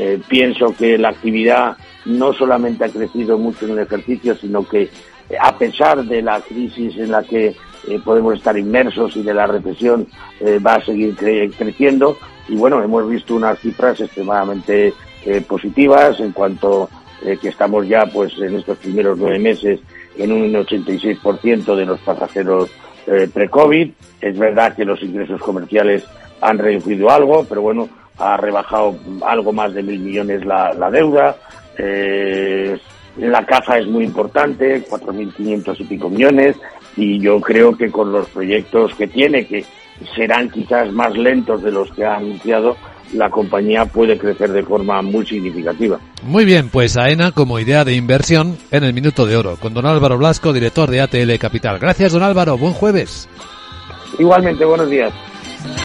Eh, pienso que la actividad no solamente ha crecido mucho en el ejercicio, sino que eh, a pesar de la crisis en la que eh, podemos estar inmersos y de la recesión va a seguir creciendo. Y bueno, hemos visto unas cifras extremadamente positivas en cuanto que estamos ya pues en estos primeros nueve meses en un 86% de los pasajeros pre-COVID. Es verdad que los ingresos comerciales han reducido algo, pero bueno, ha rebajado algo más de mil millones la, deuda. Eh, la caja es muy importante, 4.500 y pico millones, y yo creo que con los proyectos que tiene, que serán quizás más lentos de los que ha anunciado, la compañía puede crecer de forma muy significativa. Muy bien, pues AENA como idea de inversión en el Minuto de Oro, con don Álvaro Blasco, director de ATL Capital. Gracias, don Álvaro. Buen jueves. Igualmente, buenos días.